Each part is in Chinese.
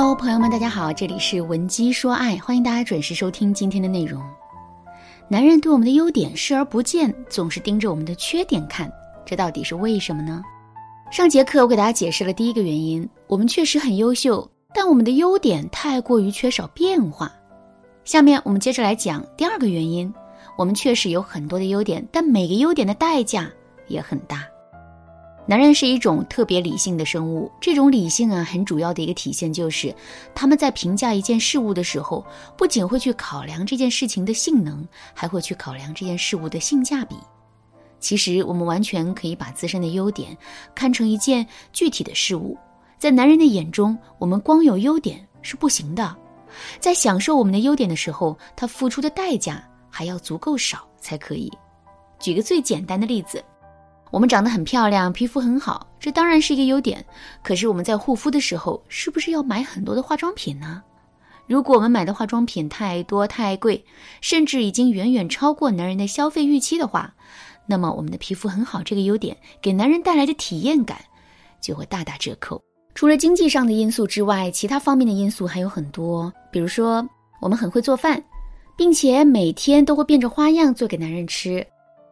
喽朋友们，大家好，这里是文姬说爱，欢迎大家准时收听今天的内容。男人对我们的优点视而不见，总是盯着我们的缺点看，这到底是为什么呢？上节课我给大家解释了第一个原因，我们确实很优秀，但我们的优点太过于缺少变化。下面我们接着来讲第二个原因，我们确实有很多的优点，但每个优点的代价也很大。男人是一种特别理性的生物，这种理性啊，很主要的一个体现就是，他们在评价一件事物的时候，不仅会去考量这件事情的性能，还会去考量这件事物的性价比。其实，我们完全可以把自身的优点看成一件具体的事物，在男人的眼中，我们光有优点是不行的，在享受我们的优点的时候，他付出的代价还要足够少才可以。举个最简单的例子。我们长得很漂亮，皮肤很好，这当然是一个优点。可是我们在护肤的时候，是不是要买很多的化妆品呢？如果我们买的化妆品太多太贵，甚至已经远远超过男人的消费预期的话，那么我们的皮肤很好这个优点给男人带来的体验感就会大打折扣。除了经济上的因素之外，其他方面的因素还有很多。比如说，我们很会做饭，并且每天都会变着花样做给男人吃。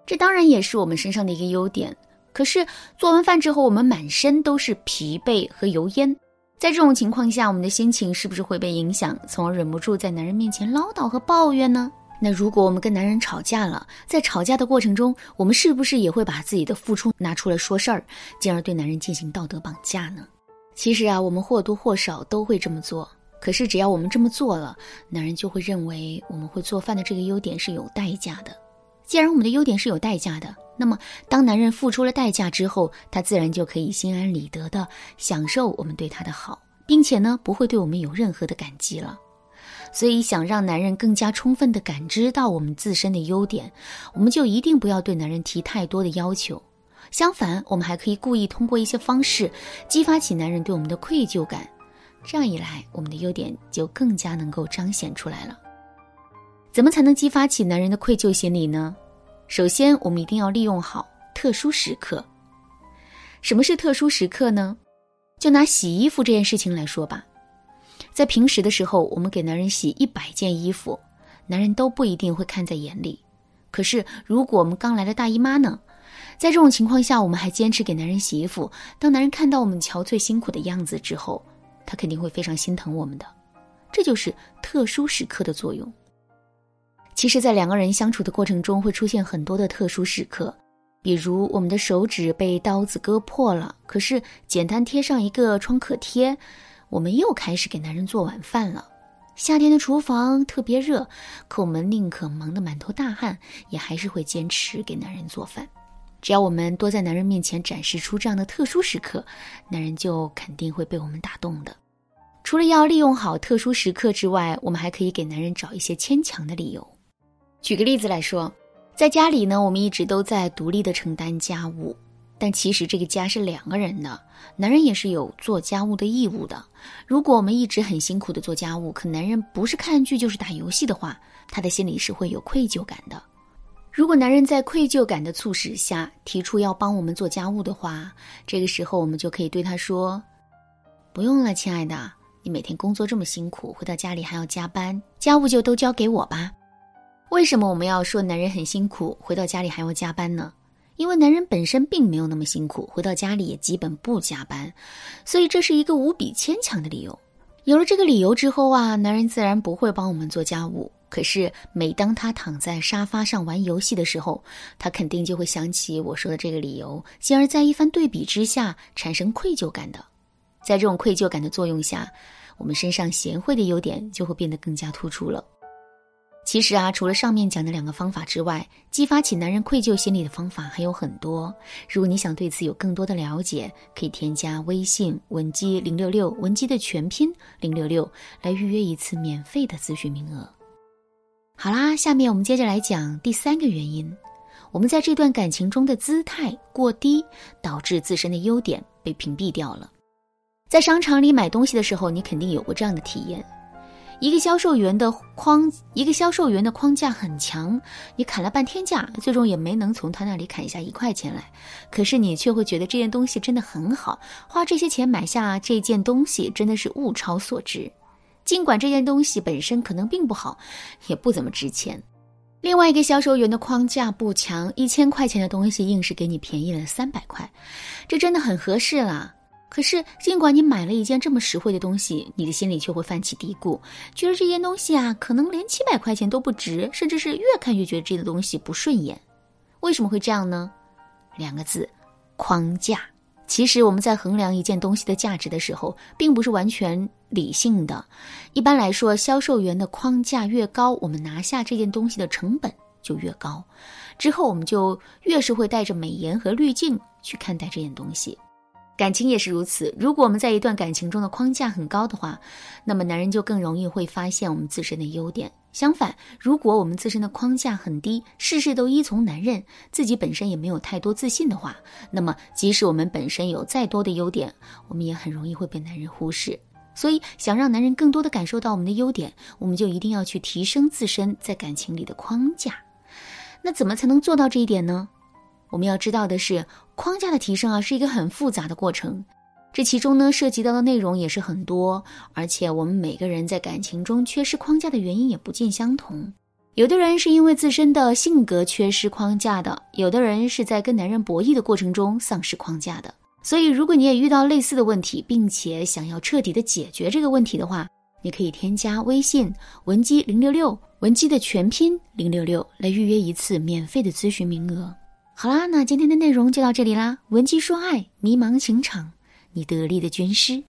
这当然也是我们身上的一个优点，可是做完饭之后，我们满身都是疲惫和油烟，在这种情况下，我们的心情是不是会被影响，从而忍不住在男人面前唠叨和抱怨呢？那如果我们跟男人吵架了，在吵架的过程中，我们是不是也会把自己的付出拿出来说事儿，进而对男人进行道德绑架呢？其实啊，我们或多或少都会这么做，可是只要我们这么做了，男人就会认为我们会做饭的这个优点是有代价的。既然我们的优点是有代价的，那么当男人付出了代价之后，他自然就可以心安理得的享受我们对他的好，并且呢不会对我们有任何的感激了。所以，想让男人更加充分的感知到我们自身的优点，我们就一定不要对男人提太多的要求。相反，我们还可以故意通过一些方式激发起男人对我们的愧疚感，这样一来，我们的优点就更加能够彰显出来了。怎么才能激发起男人的愧疚心理呢？首先，我们一定要利用好特殊时刻。什么是特殊时刻呢？就拿洗衣服这件事情来说吧，在平时的时候，我们给男人洗一百件衣服，男人都不一定会看在眼里。可是，如果我们刚来的大姨妈呢？在这种情况下，我们还坚持给男人洗衣服，当男人看到我们憔悴辛苦的样子之后，他肯定会非常心疼我们的。这就是特殊时刻的作用。其实，在两个人相处的过程中，会出现很多的特殊时刻，比如我们的手指被刀子割破了，可是简单贴上一个创可贴，我们又开始给男人做晚饭了。夏天的厨房特别热，可我们宁可忙得满头大汗，也还是会坚持给男人做饭。只要我们多在男人面前展示出这样的特殊时刻，男人就肯定会被我们打动的。除了要利用好特殊时刻之外，我们还可以给男人找一些牵强的理由。举个例子来说，在家里呢，我们一直都在独立的承担家务，但其实这个家是两个人的，男人也是有做家务的义务的。如果我们一直很辛苦的做家务，可男人不是看剧就是打游戏的话，他的心里是会有愧疚感的。如果男人在愧疚感的促使下提出要帮我们做家务的话，这个时候我们就可以对他说：“不用了，亲爱的，你每天工作这么辛苦，回到家里还要加班，家务就都交给我吧。”为什么我们要说男人很辛苦，回到家里还要加班呢？因为男人本身并没有那么辛苦，回到家里也基本不加班，所以这是一个无比牵强的理由。有了这个理由之后啊，男人自然不会帮我们做家务。可是每当他躺在沙发上玩游戏的时候，他肯定就会想起我说的这个理由，进而在一番对比之下产生愧疚感的。在这种愧疚感的作用下，我们身上贤惠的优点就会变得更加突出了。其实啊，除了上面讲的两个方法之外，激发起男人愧疚心理的方法还有很多。如果你想对此有更多的了解，可以添加微信文姬零六六，文姬的全拼零六六，来预约一次免费的咨询名额。好啦，下面我们接着来讲第三个原因：我们在这段感情中的姿态过低，导致自身的优点被屏蔽掉了。在商场里买东西的时候，你肯定有过这样的体验。一个销售员的框，一个销售员的框架很强，你砍了半天价，最终也没能从他那里砍下一块钱来。可是你却会觉得这件东西真的很好，花这些钱买下这件东西真的是物超所值。尽管这件东西本身可能并不好，也不怎么值钱。另外一个销售员的框架不强，一千块钱的东西硬是给你便宜了三百块，这真的很合适啦。可是，尽管你买了一件这么实惠的东西，你的心里却会泛起嘀咕，觉得这件东西啊，可能连七百块钱都不值，甚至是越看越觉得这个东西不顺眼。为什么会这样呢？两个字：框架。其实我们在衡量一件东西的价值的时候，并不是完全理性的。一般来说，销售员的框架越高，我们拿下这件东西的成本就越高。之后，我们就越是会带着美颜和滤镜去看待这件东西。感情也是如此。如果我们在一段感情中的框架很高的话，那么男人就更容易会发现我们自身的优点。相反，如果我们自身的框架很低，事事都依从男人，自己本身也没有太多自信的话，那么即使我们本身有再多的优点，我们也很容易会被男人忽视。所以，想让男人更多的感受到我们的优点，我们就一定要去提升自身在感情里的框架。那怎么才能做到这一点呢？我们要知道的是。框架的提升啊，是一个很复杂的过程，这其中呢涉及到的内容也是很多，而且我们每个人在感情中缺失框架的原因也不尽相同。有的人是因为自身的性格缺失框架的，有的人是在跟男人博弈的过程中丧失框架的。所以，如果你也遇到类似的问题，并且想要彻底的解决这个问题的话，你可以添加微信文姬零六六，文姬的全拼零六六，来预约一次免费的咨询名额。好啦，那今天的内容就到这里啦。文姬说爱，迷茫情场，你得力的军师。